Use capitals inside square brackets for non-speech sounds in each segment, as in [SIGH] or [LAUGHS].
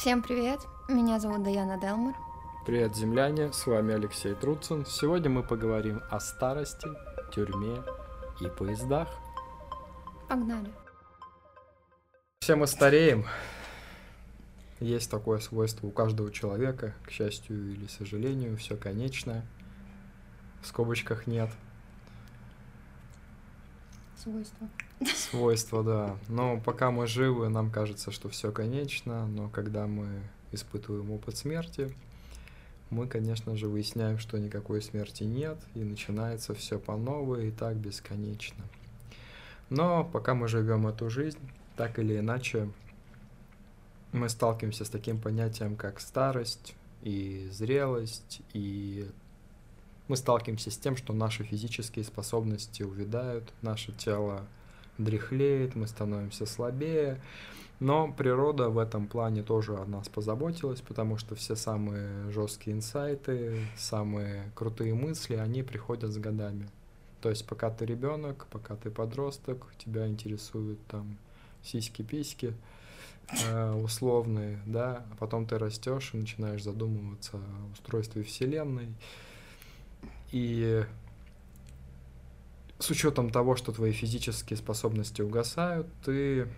Всем привет, меня зовут Даяна Делмар. Привет, земляне, с вами Алексей Труцин. Сегодня мы поговорим о старости, тюрьме и поездах. Погнали. Все мы стареем. Есть такое свойство у каждого человека, к счастью или сожалению, все конечно. В скобочках нет. Свойства. Свойства, да. Но пока мы живы, нам кажется, что все конечно, но когда мы испытываем опыт смерти, мы, конечно же, выясняем, что никакой смерти нет, и начинается все по новой, и так бесконечно. Но пока мы живем эту жизнь, так или иначе, мы сталкиваемся с таким понятием, как старость и зрелость, и мы сталкиваемся с тем, что наши физические способности увядают, наше тело дряхлеет, мы становимся слабее. Но природа в этом плане тоже о нас позаботилась, потому что все самые жесткие инсайты, самые крутые мысли, они приходят с годами. То есть пока ты ребенок, пока ты подросток, тебя интересуют там сиськи-письки э, условные, да, а потом ты растешь и начинаешь задумываться о устройстве Вселенной, и с учетом того, что твои физические способности угасают, ты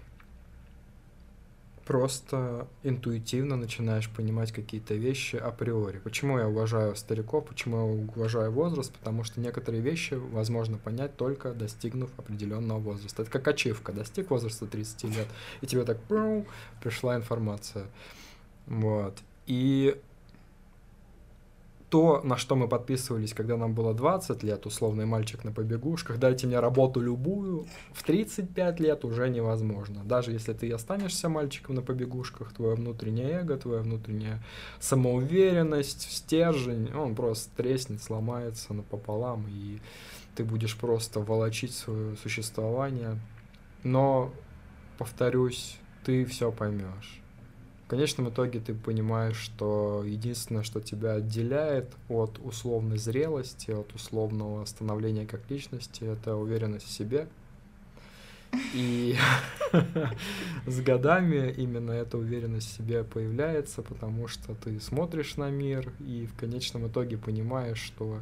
просто интуитивно начинаешь понимать какие-то вещи априори. Почему я уважаю стариков, почему я уважаю возраст? Потому что некоторые вещи возможно понять только достигнув определенного возраста. Это как ачивка. Достиг возраста 30 лет, и тебе так пришла информация. Вот. И то, на что мы подписывались, когда нам было 20 лет, условный мальчик на побегушках, дайте мне работу любую, в 35 лет уже невозможно. Даже если ты останешься мальчиком на побегушках, твое внутреннее эго, твоя внутренняя самоуверенность, стержень, он просто треснет, сломается напополам, и ты будешь просто волочить свое существование. Но, повторюсь, ты все поймешь конечном итоге ты понимаешь, что единственное, что тебя отделяет от условной зрелости, от условного становления как личности, это уверенность в себе. И [LAUGHS] с годами именно эта уверенность в себе появляется, потому что ты смотришь на мир и в конечном итоге понимаешь, что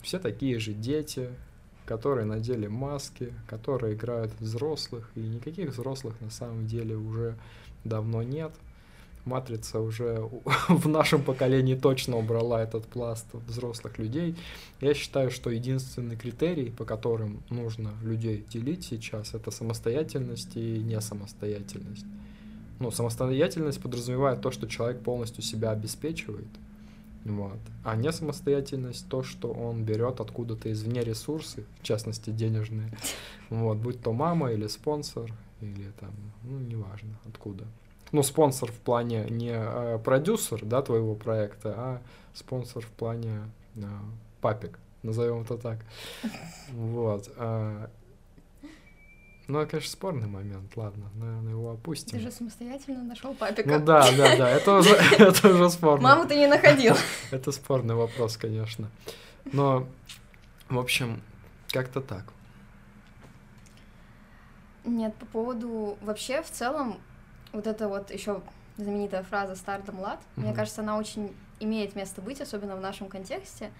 все такие же дети, которые надели маски, которые играют взрослых, и никаких взрослых на самом деле уже давно нет. Матрица уже [LAUGHS] в нашем поколении точно убрала этот пласт взрослых людей. Я считаю, что единственный критерий, по которым нужно людей делить сейчас, это самостоятельность и несамостоятельность. Ну, самостоятельность подразумевает то, что человек полностью себя обеспечивает, вот. А не самостоятельность то, что он берет откуда-то извне ресурсы, в частности денежные, [LAUGHS] вот, будь то мама или спонсор, или там, ну, неважно, откуда ну, спонсор в плане не э, продюсер, да, твоего проекта, а спонсор в плане э, папик, назовем это так. Вот. Э, ну, это, конечно, спорный момент, ладно, наверное, его опустим. Ты же самостоятельно нашел папика. Ну да, да, да, это уже, [LAUGHS] это уже спорно. Маму ты не находил. [LAUGHS] Это спорный вопрос, конечно. Но, в общем, как-то так. Нет, по поводу... Вообще, в целом, вот эта вот еще знаменитая фраза «стар да млад», mm-hmm. мне кажется, она очень имеет место быть, особенно в нашем контексте.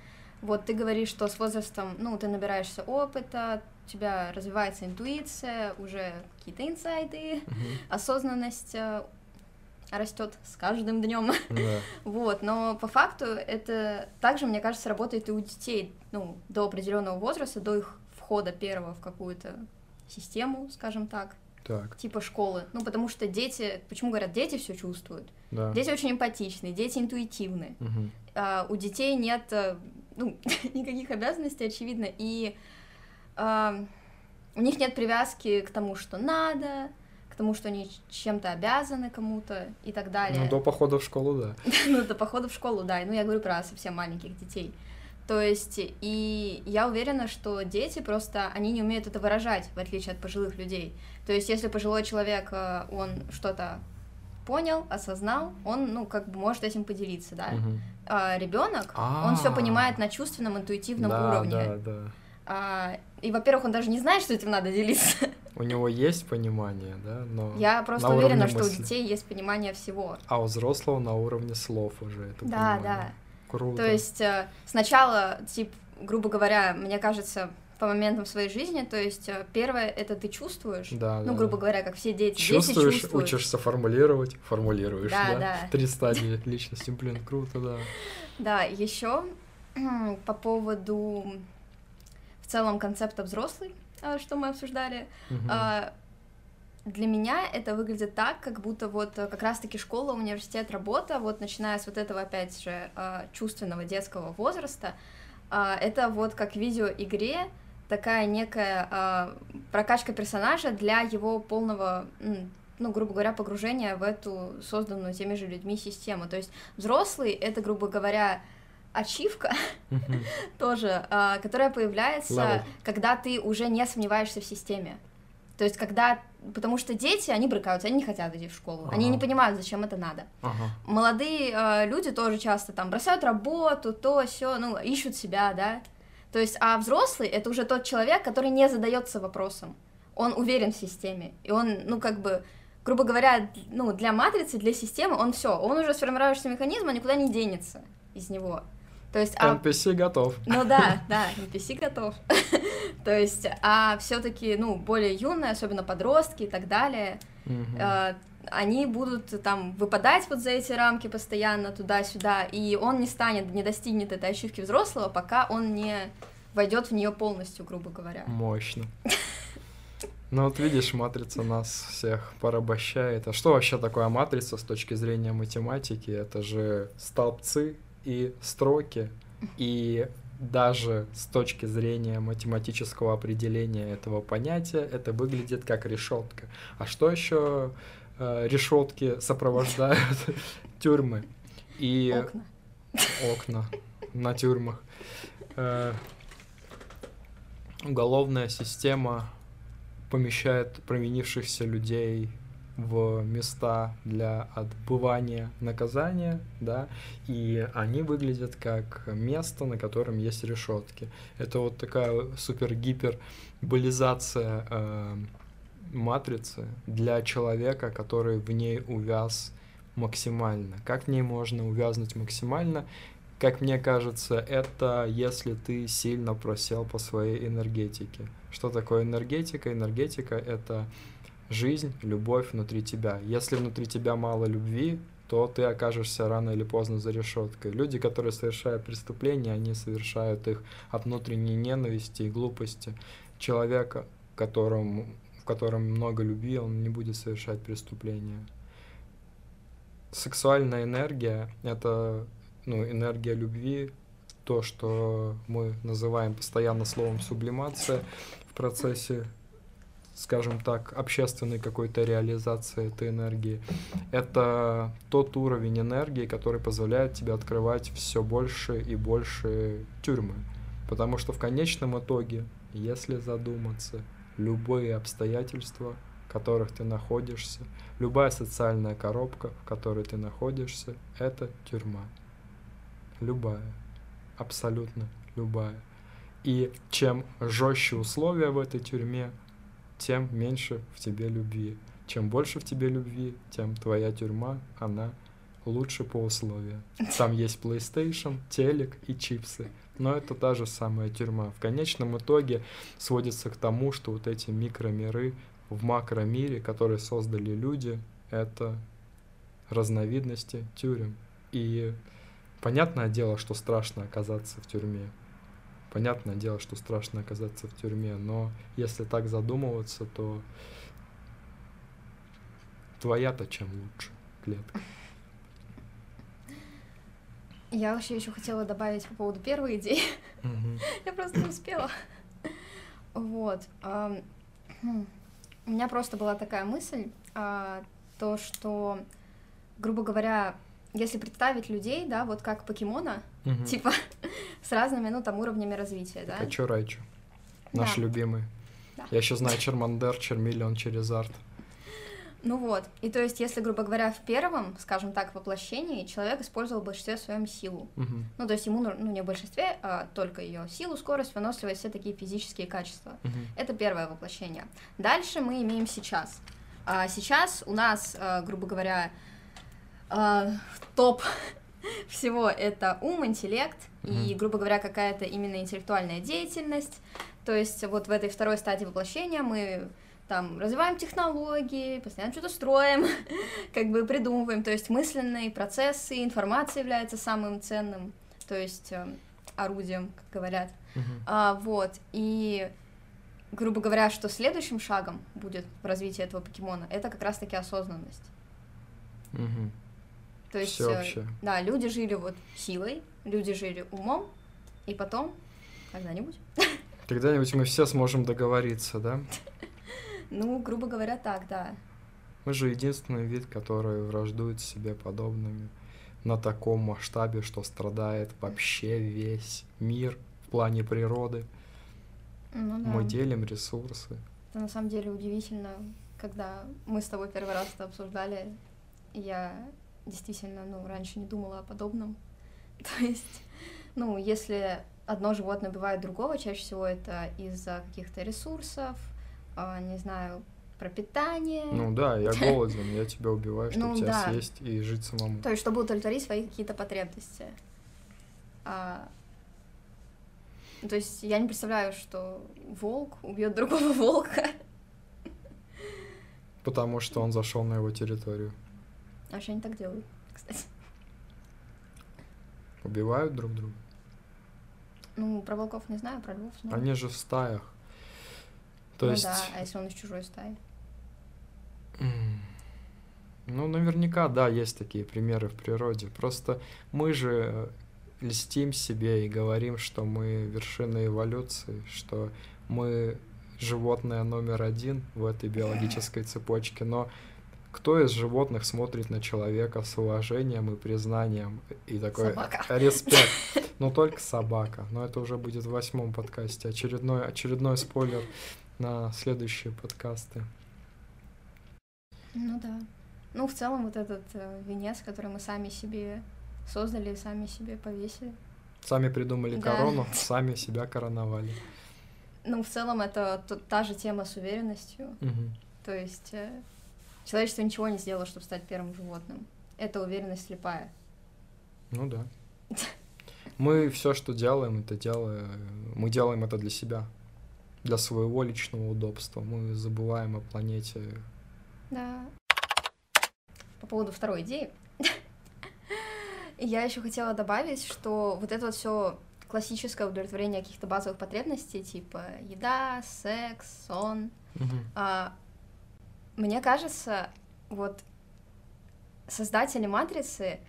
Вот ты говоришь, что с возрастом, ну, ты набираешься опыта, у тебя развивается интуиция, уже какие-то инсайты, mm-hmm. осознанность э, растет с каждым днем. Yeah. [LAUGHS] вот, но по факту это также, мне кажется, работает и у детей, ну, до определенного возраста, до их входа первого в какую-то систему, скажем так. Так. Типа школы. Ну, потому что дети, почему говорят, дети все чувствуют? Да. Дети очень эмпатичны, дети интуитивны. Угу. А, у детей нет э, ну, [LAUGHS] никаких обязанностей, очевидно, и а, у них нет привязки к тому, что надо, к тому, что они чем-то обязаны кому-то и так далее. Ну, до похода в школу, да. [LAUGHS] ну, до похода в школу, да. Ну, я говорю про совсем маленьких детей. То есть, и я уверена, что дети просто, они не умеют это выражать, в отличие от пожилых людей. То есть, если пожилой человек, э, он что-то понял, осознал, он, ну, как бы может этим поделиться, да. Угу. А ребенок, он все понимает на чувственном, интуитивном да, уровне. Да, да. А, и, во-первых, он даже не знает, что этим надо делиться. У него есть понимание, да, но Я просто на уверена, что у мысли. детей есть понимание всего. А у взрослого на уровне слов уже это Да, понимание. да. Круто. То есть э, сначала, тип, грубо говоря, мне кажется, по моментам своей жизни, то есть э, первое это ты чувствуешь, да, ну, да, грубо да. говоря, как все дети, Чувствуешь, дети чувствуют. учишься формулировать, формулируешь, Да, да? да. Три стадии [LAUGHS] личности, блин, круто, да. Да, еще по поводу в целом концепта взрослый, э, что мы обсуждали, Мгм. Для меня это выглядит так, как будто вот э, как раз-таки школа, университет, работа, вот начиная с вот этого, опять же, э, чувственного детского возраста, а, это вот как в видеоигре такая некая прокачка персонажа для его полного, ну, грубо говоря, погружения в эту созданную теми же людьми систему. То есть взрослый — это, грубо говоря, ачивка [LAUGHS] тоже, которая появляется, когда ты уже не сомневаешься в системе. То есть, когда... Потому что дети, они брыкаются, они не хотят идти в школу. Они Ага. не понимают, зачем это надо. Ага. Молодые э, люди тоже часто там бросают работу, то, все, ну, ищут себя, да. То есть, а взрослый это уже тот человек, который не задается вопросом. Он уверен в системе. И он, ну, как бы, грубо говоря, ну, для матрицы, для системы, он все, он уже сформировавшийся механизм, он никуда не денется из него. То есть, а NPC готов. ну да, да, NPC готов. [LAUGHS] То есть, а все-таки, ну, более юные, особенно подростки и так далее, э, они будут там выпадать вот за эти рамки постоянно туда-сюда, и он не станет, не достигнет этой ачивки взрослого, пока он не войдет в нее полностью, грубо говоря. Мощно. Ну вот видишь, матрица нас всех порабощает. А что вообще такое матрица с точки зрения математики? Это же столбцы и строки. И даже с точки зрения математического определения этого понятия это выглядит как решетка. А что еще решетки сопровождают [LAUGHS] тюрьмы и Окна. окна на тюрьмах? Э, Уголовная система помещает провинившихся людей в места для отбывания наказания, да, и они выглядят как место, на котором есть решетки. Это вот такая супер-гипер-болизация э, матрицы для человека, который в ней увяз максимально. Как в ней можно увязнуть максимально? Как мне кажется, это если ты сильно просел по своей энергетике. Что такое энергетика? Энергетика — это жизнь, любовь внутри тебя. Если внутри тебя мало любви, то ты окажешься рано или поздно за решеткой. Люди, которые совершают преступления, они совершают их от внутренней ненависти и глупости. Человека, которому, в котором много любви, он не будет совершать преступления. Сексуальная энергия — это ну, энергия любви, то, что мы называем постоянно словом сублимация в процессе скажем так, общественной какой-то реализации этой энергии. Это тот уровень энергии, который позволяет тебе открывать все больше и больше тюрьмы. Потому что в конечном итоге, если задуматься, любые обстоятельства, в которых ты находишься, любая социальная коробка, в которой ты находишься, это тюрьма. Любая. Абсолютно любая. И чем жестче условия в этой тюрьме, тем меньше в тебе любви. Чем больше в тебе любви, тем твоя тюрьма, она лучше по условиям. Там [LAUGHS] есть PlayStation, телек и чипсы. Но это та же самая тюрьма. В конечном итоге сводится к тому, что вот эти микромиры в макромире, которые создали люди, это разновидности тюрем. И понятное дело, что страшно оказаться в тюрьме. Понятное дело, что страшно оказаться в тюрьме, но если так задумываться, то твоя-то чем лучше клетка. Я вообще еще хотела добавить по поводу первой идеи. Мгм. [LAUGHS] Я просто не успела. Вот. хм. У меня просто была такая мысль, а, то, что, грубо говоря, если представить людей, да, вот как покемона, Мгм. типа [LAUGHS] с разными, ну, там, уровнями развития, да? Качу Райчу. Наш Да. любимый. Да. Я еще знаю Чермандер, Чермиллион, Черезард. Ну вот, и то есть, если, грубо говоря, в первом, скажем так, воплощении человек использовал в большинстве своем силу. Угу. Ну, то есть ему, ну, не в большинстве, а только ее силу, скорость, выносливость, все такие физические качества. Угу. Это первое воплощение. Дальше мы имеем сейчас. А сейчас у нас, а, грубо говоря, а, [LAUGHS] топ всего это ум, интеллект и, грубо говоря, какая-то именно интеллектуальная деятельность. То есть вот в этой второй стадии воплощения мы там развиваем технологии, постоянно что-то строим, [LAUGHS] как бы придумываем. То есть мысленные процессы, информация является самым ценным, то есть э, орудием, как говорят. А, вот, и, грубо говоря, что следующим шагом будет в развитии этого покемона, это как раз-таки осознанность. То есть, Всё э, да, люди жили вот силой, люди жили умом, и потом, когда-нибудь, [LAUGHS] Когда-нибудь мы все сможем договориться, да? [LAUGHS] ну, грубо говоря, так, да. Мы же единственный вид, который враждует себе подобными на таком масштабе, что страдает вообще весь мир в плане природы. Ну, да. Мы делим ресурсы. Это на самом деле удивительно, когда мы с тобой первый раз это обсуждали, я действительно, ну, раньше не думала о подобном. [LAUGHS] То есть, ну, если одно животное убивает другого, чаще всего это из-за каких-то ресурсов, а, не знаю, пропитания. Ну да, я [LAUGHS] голоден, я тебя убиваю, чтобы Ну тебя да. съесть и жить самому. То есть, чтобы удовлетворить свои какие-то потребности. А, то есть, я не представляю, что волк убьет другого [LAUGHS] волка. Потому что он зашел на его территорию. Вообще они так делают, кстати. Убивают друг друга. Ну, про волков не знаю, про львов знаю. Они же в стаях. То ну есть, да, а если он из чужой стаи? ну, наверняка, да, есть такие примеры в природе. Просто мы же э, льстим себе и говорим, что мы вершина эволюции, что мы животное номер один в этой биологической цепочке. Но кто из животных смотрит на человека с уважением и признанием и такой Собака. респект? [LAUGHS] Ну, только собака. Но это уже будет в восьмом подкасте. Очередной, очередной спойлер на следующие подкасты. Ну да. Ну, в целом, вот этот э, венец, который мы сами себе создали, сами себе повесили. Сами придумали Да. корону, [LAUGHS] сами себя короновали. Ну, в целом, это та же тема с уверенностью. То есть э, человечество ничего не сделало, чтобы стать первым животным. Это уверенность слепая. Ну да. [LAUGHS] Мы все, что делаем, это делаем, мы делаем это для себя, для своего личного удобства. Мы забываем о планете. Да. По поводу второй идеи. [LAUGHS] Я еще хотела добавить, что вот это вот все классическое удовлетворение каких-то базовых потребностей, типа еда, секс, сон, Мгм. А, мне кажется, вот создатели матрицы,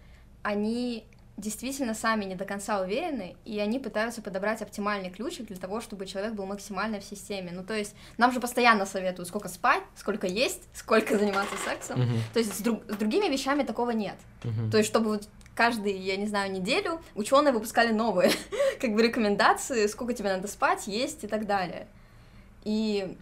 они действительно сами не до конца уверены, и они пытаются подобрать оптимальный ключик для того, чтобы человек был максимально в системе. Ну, то есть, нам же постоянно советуют, сколько спать, сколько есть, сколько заниматься сексом. Мгм. То есть, с, друг- с другими вещами такого нет. Мгм. То есть, чтобы вот каждый, я не знаю, неделю ученые выпускали новые, [LAUGHS] как бы рекомендации, сколько тебе надо спать, есть и так далее. И,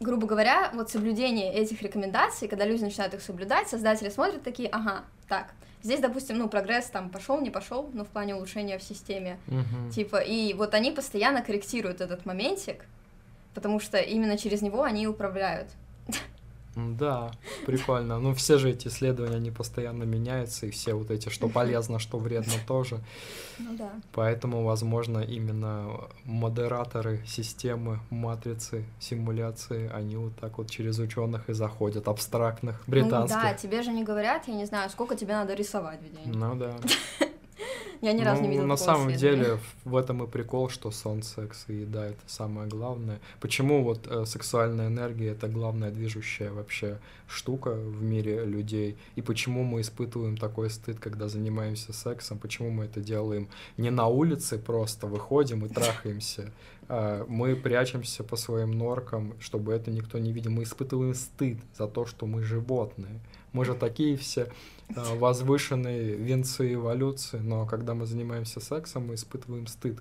грубо говоря, вот соблюдение этих рекомендаций, когда люди начинают их соблюдать, создатели смотрят такие, ага, так, здесь, допустим, ну, прогресс там пошел, не пошел, ну, в плане улучшения в системе, Мгм. типа, и вот они постоянно корректируют этот моментик, потому что именно через него они и управляют. [LAUGHS] Да, прикольно. Ну, все же эти исследования, они постоянно меняются, и все вот эти, что полезно, что вредно тоже. Ну да. Поэтому, возможно, именно модераторы системы, матрицы, симуляции, они вот так вот через ученых и заходят, абстрактных, Ну да, британских. тебе же не говорят, я не знаю, сколько тебе надо рисовать в день. Ну да. [LAUGHS] Я ни разу не Ну, видела На самом исследования. деле в [LAUGHS] в этом и прикол, что сон, секс и еда это самое главное. Почему вот э, сексуальная энергия это главная движущая вообще штука в мире людей? И почему мы испытываем такой стыд, когда занимаемся сексом? Почему мы это делаем не на улице просто выходим и трахаемся? а мы прячемся по своим норкам, чтобы это никто не видел. Мы испытываем стыд за то, что мы животные. Мы же такие все а, [LAUGHS] возвышенные венцы эволюции, но когда мы занимаемся сексом, мы испытываем стыд,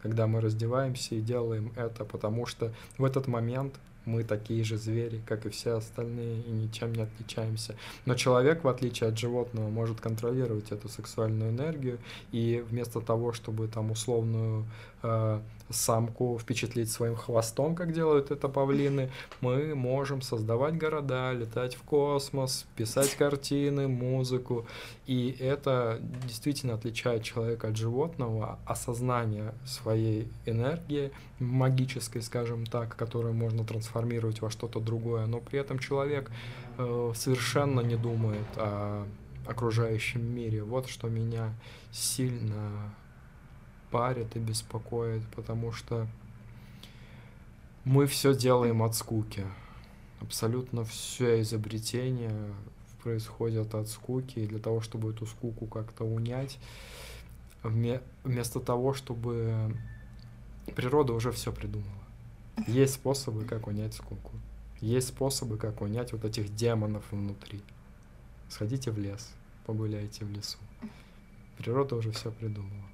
когда мы раздеваемся и делаем это, потому что в этот момент мы такие же звери, как и все остальные, и ничем не отличаемся. Но человек, в отличие от животного, может контролировать эту сексуальную энергию, и вместо того, чтобы там условную э, самку впечатлить своим хвостом, как делают это павлины, мы можем создавать города, летать в космос, писать картины, музыку. И это действительно отличает человека от животного, осознание своей энергии, магической, скажем так, которую можно трансформировать во что-то другое. Но при этом человек э, совершенно не думает о окружающем мире. Вот что меня сильно парит и беспокоит, потому что мы все делаем от скуки. Абсолютно все изобретения происходят от скуки, и для того, чтобы эту скуку как-то унять, вместо того, чтобы природа уже все придумала. Есть способы, как унять скуку. Есть способы, как унять вот этих демонов внутри. Сходите в лес, погуляйте в лесу. Природа уже все придумала.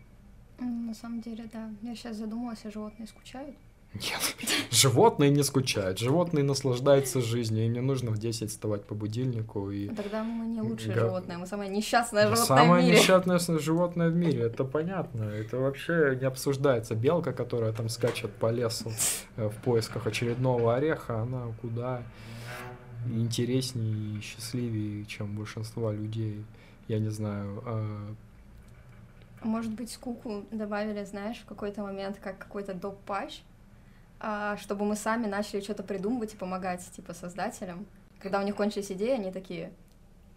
На самом деле, да. Я сейчас задумалась, а животные скучают? Нет, животные не скучают, животные наслаждаются жизнью, им не нужно в 10 вставать по будильнику и... Тогда мы не лучшее Га... животное, мы самое несчастное животное самое в мире. Самое несчастное животное в мире, это понятно, это вообще не обсуждается. Белка, которая там скачет по лесу э, в поисках очередного ореха, она куда интереснее и счастливее, чем большинство людей, я не знаю, а, может быть, скуку добавили, знаешь, в какой-то момент, как какой-то доп-патч, а, чтобы мы сами начали что-то придумывать и помогать, типа, создателям. Когда у них кончились идеи, они такие,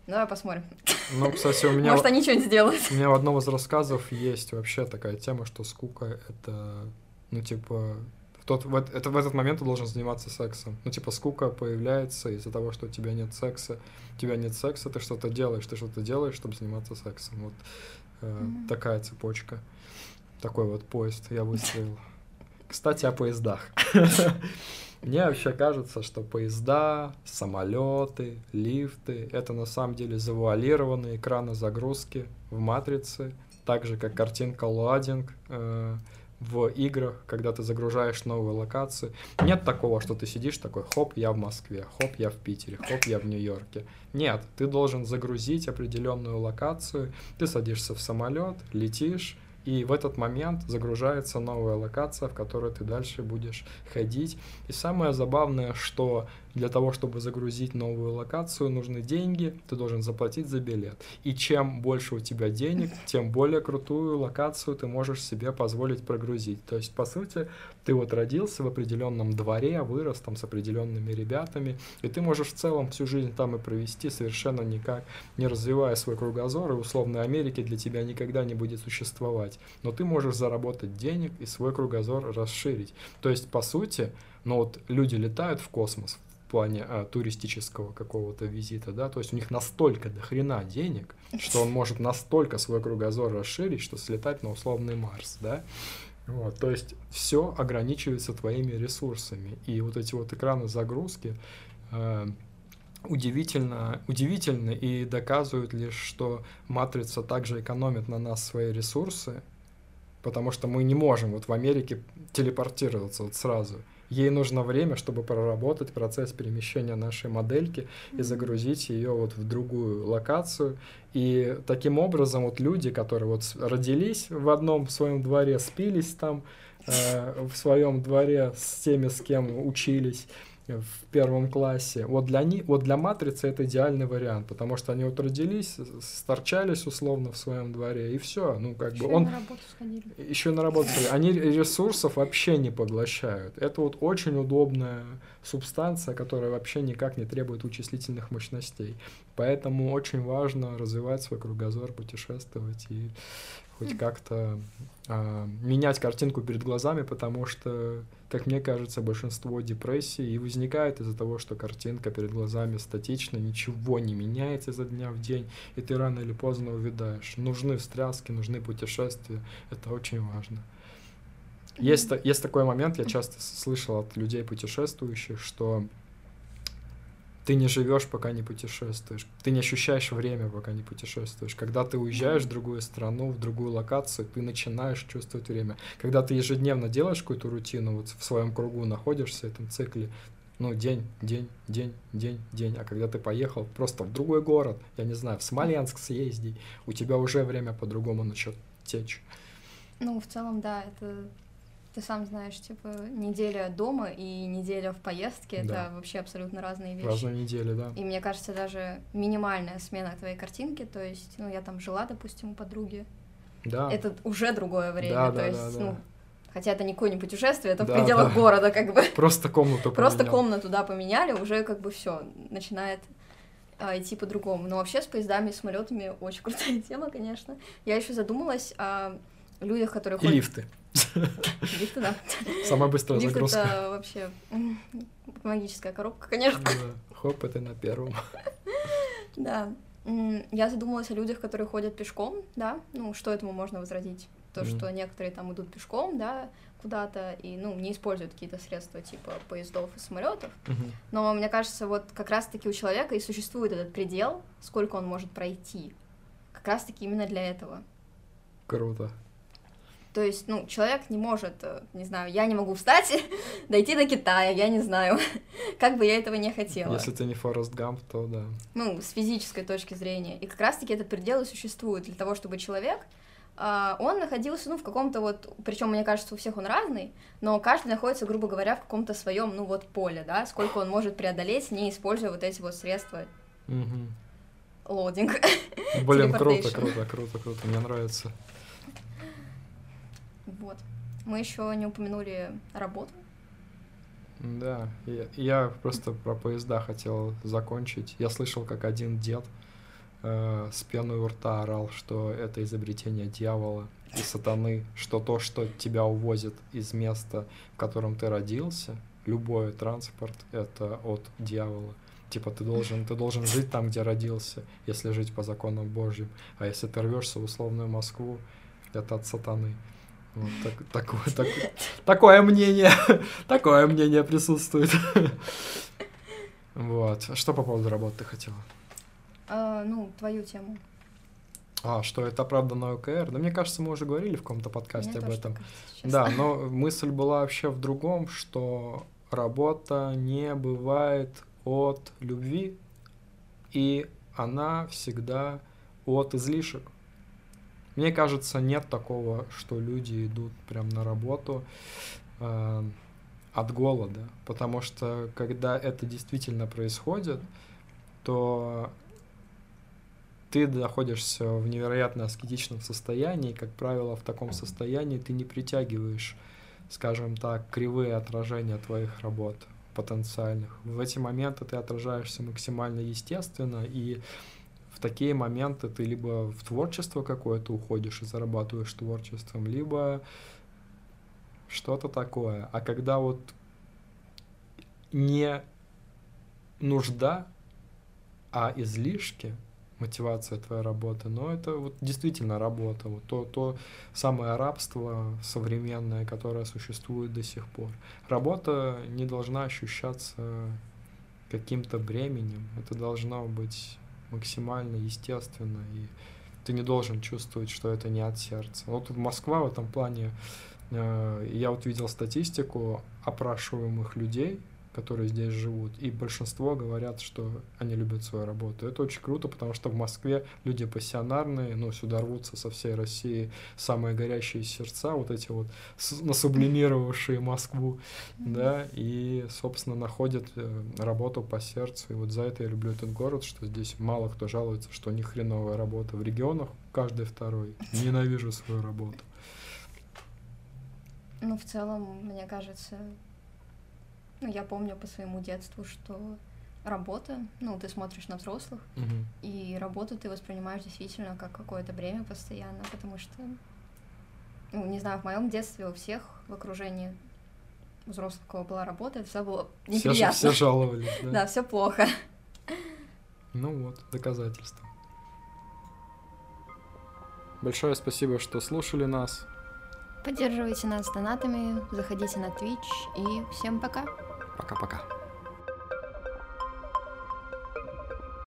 «Ну, давай посмотрим. Ну, кстати, у [LAUGHS] меня... Может, они что-нибудь сделают. У меня в одном из рассказов есть вообще такая тема, что скука — это, ну, типа, в тот, в, это, в этот момент ты должен заниматься сексом. Ну, типа, скука появляется из-за того, что у тебя нет секса. У тебя нет секса, ты что-то делаешь, ты что-то делаешь, чтобы заниматься сексом. Вот mm-hmm. такая цепочка. Такой вот поезд я выстроил. Кстати, о поездах. [LAUGHS] Мне вообще кажется, что поезда, самолеты, лифты — это на самом деле завуалированные экраны загрузки в матрице, так же, как картинка лоадинг э, в играх, когда ты загружаешь новые локации. Нет такого, что ты сидишь такой, хоп, я в Москве, хоп, я в Питере, хоп, я в Нью-Йорке. Нет, ты должен загрузить определенную локацию, ты садишься в самолет, летишь, и в этот момент загружается новая локация, в которой ты дальше будешь ходить. И самое забавное, что для того, чтобы загрузить новую локацию, нужны деньги, ты должен заплатить за билет. И чем больше у тебя денег, [LAUGHS] тем более крутую локацию ты можешь себе позволить прогрузить. То есть, по сути, ты вот родился в определенном дворе, вырос там с определенными ребятами, и ты можешь в целом всю жизнь там и провести совершенно никак, не развивая свой кругозор, и условной Америки для тебя никогда не будет существовать. Но ты можешь заработать денег и свой кругозор расширить. То есть, по сути, ну вот люди летают в космос, в плане а, туристического какого-то визита, да, то есть у них настолько до хрена денег, что он может настолько свой кругозор расширить, что слетать на условный Марс, да, вот, то есть все ограничивается твоими ресурсами, и вот эти вот экраны загрузки э, удивительно, удивительно и доказывают лишь, что матрица также экономит на нас свои ресурсы, потому что мы не можем вот в Америке телепортироваться вот сразу ей нужно время, чтобы проработать процесс перемещения нашей модельки и загрузить ее вот в другую локацию. И таким образом вот люди, которые вот родились в одном своем дворе, спились там э, в своем дворе с теми, с кем учились, в первом классе. Вот для, них, вот для матрицы это идеальный вариант, потому что они вот родились, сторчались условно в своем дворе, и все. Ну, как еще бы он... на работу сходили. Еще на работу сходили. Они ресурсов вообще не поглощают. Это вот очень удобная субстанция, которая вообще никак не требует вычислительных мощностей. Поэтому очень важно развивать свой кругозор, путешествовать и хоть как-то а, менять картинку перед глазами, потому что, как мне кажется, большинство депрессий и возникает из-за того, что картинка перед глазами статична, ничего не меняется изо дня в день, и ты рано или поздно увядаешь. Нужны встряски, нужны путешествия, это очень важно. Есть, есть такой момент, я часто слышал от людей путешествующих, что ты не живешь, пока не путешествуешь. Ты не ощущаешь время, пока не путешествуешь. Когда ты уезжаешь в другую страну, в другую локацию, ты начинаешь чувствовать время. Когда ты ежедневно делаешь какую-то рутину, вот в своем кругу находишься в этом цикле, Ну, день, день, день, день, день. А когда ты поехал просто в другой город, я не знаю, в Смоленск съезди, у тебя уже время по-другому начнет течь. Ну, в целом, да, это ты сам знаешь, типа, неделя дома и неделя в поездке да. это вообще абсолютно разные вещи. Разные недели, да. И мне кажется, даже минимальная смена твоей картинки, то есть, ну, я там жила, допустим, у подруги. Да. Это уже другое время. Да, то да, есть, да, да. ну, хотя это не какое-нибудь путешествие, это да, в пределах да. города, как бы. Просто комнату Просто комнату, да, поменяли, уже как бы все начинает а, идти по-другому. Но вообще с поездами и самолетами очень [LAUGHS] крутая тема, конечно. Я еще задумалась о людях, которые ходят... И лифты. Лифты, да. Самая быстрая Лифт загрузка. это вообще магическая коробка, конечно. Да. Хоп, это на первом. Да. Я задумалась о людях, которые ходят пешком, да, ну, что этому можно возразить? То, mm что некоторые там идут пешком, да, куда-то и, ну, не используют какие-то средства типа поездов и самолетов. Mm-hmm. Но мне кажется, вот как раз-таки у человека и существует этот предел, сколько он может пройти. Как раз-таки именно для этого. Круто. То есть, ну, человек не может, э, не знаю, я не могу встать, [LAUGHS] дойти до Китая, я не знаю, [LAUGHS] как бы я этого не хотела. Если ты не Форест Гамп, то да. Ну, с физической точки зрения. И как раз-таки этот предел и существует для того, чтобы человек, а, он находился, ну, в каком-то вот, причем мне кажется, у всех он разный, но каждый находится, грубо говоря, в каком-то своем, ну, вот поле, да, сколько он может преодолеть, не используя вот эти вот средства. Лодинг. Блин, [LAUGHS] круто, круто, круто, круто, мне нравится. Вот. Мы еще не упомянули работу. Да, я, я просто про поезда хотел закончить. Я слышал, как один дед э, с пеной у рта орал, что это изобретение дьявола и сатаны, что то, что тебя увозит из места, в котором ты родился, любой транспорт, это от дьявола. Типа ты должен, ты должен жить там, где родился, если жить по законам Божьим. А если ты рвешься в условную Москву, это от сатаны. Вот так, такое, так, такое мнение, [LAUGHS] такое мнение присутствует. Вот. Что по поводу работы ты хотела? А, ну, твою тему. А, что это правда на ОКР? Да мне кажется, мы уже говорили в каком-то подкасте мне об этом. Кажется, да, но мысль была вообще в другом, что работа не бывает от любви, и она всегда от излишек. Мне кажется, нет такого, что люди идут прям на работу э, от голода, потому что когда это действительно происходит, то ты находишься в невероятно аскетичном состоянии, и, как правило, в таком состоянии ты не притягиваешь, скажем так, кривые отражения твоих работ потенциальных. В эти моменты ты отражаешься максимально естественно, и в такие моменты ты либо в творчество какое-то уходишь и зарабатываешь творчеством, либо что-то такое. А когда вот не нужда, а излишки, мотивация твоей работы, но это вот действительно работа, вот то, то самое рабство современное, которое существует до сих пор. Работа не должна ощущаться каким-то бременем, это должно быть максимально естественно, и ты не должен чувствовать, что это не от сердца. Вот Москва в этом плане, э, я вот видел статистику опрашиваемых людей, которые здесь живут, и большинство говорят, что они любят свою работу. Это очень круто, потому что в Москве люди пассионарные, ну, сюда рвутся со всей России самые горящие сердца, вот эти вот насублимировавшие Москву, да, и, собственно, находят э, работу по сердцу. И вот за это я люблю этот город, что здесь мало кто жалуется, что них хреновая работа. В регионах каждый второй. Ненавижу свою работу. Ну, в целом, мне кажется, ну, я помню по своему детству, что работа, ну, ты смотришь на взрослых, угу. и работу ты воспринимаешь действительно как какое-то бремя постоянно, потому что, ну, не знаю, в моем детстве у всех в окружении взрослых, у кого была работа, это все было неприятно. Все, все жаловались, [LAUGHS] да? Да, все плохо. Ну вот, доказательство. Большое спасибо, что слушали нас. Поддерживайте нас донатами, заходите на Twitch и всем пока. Пока-пока.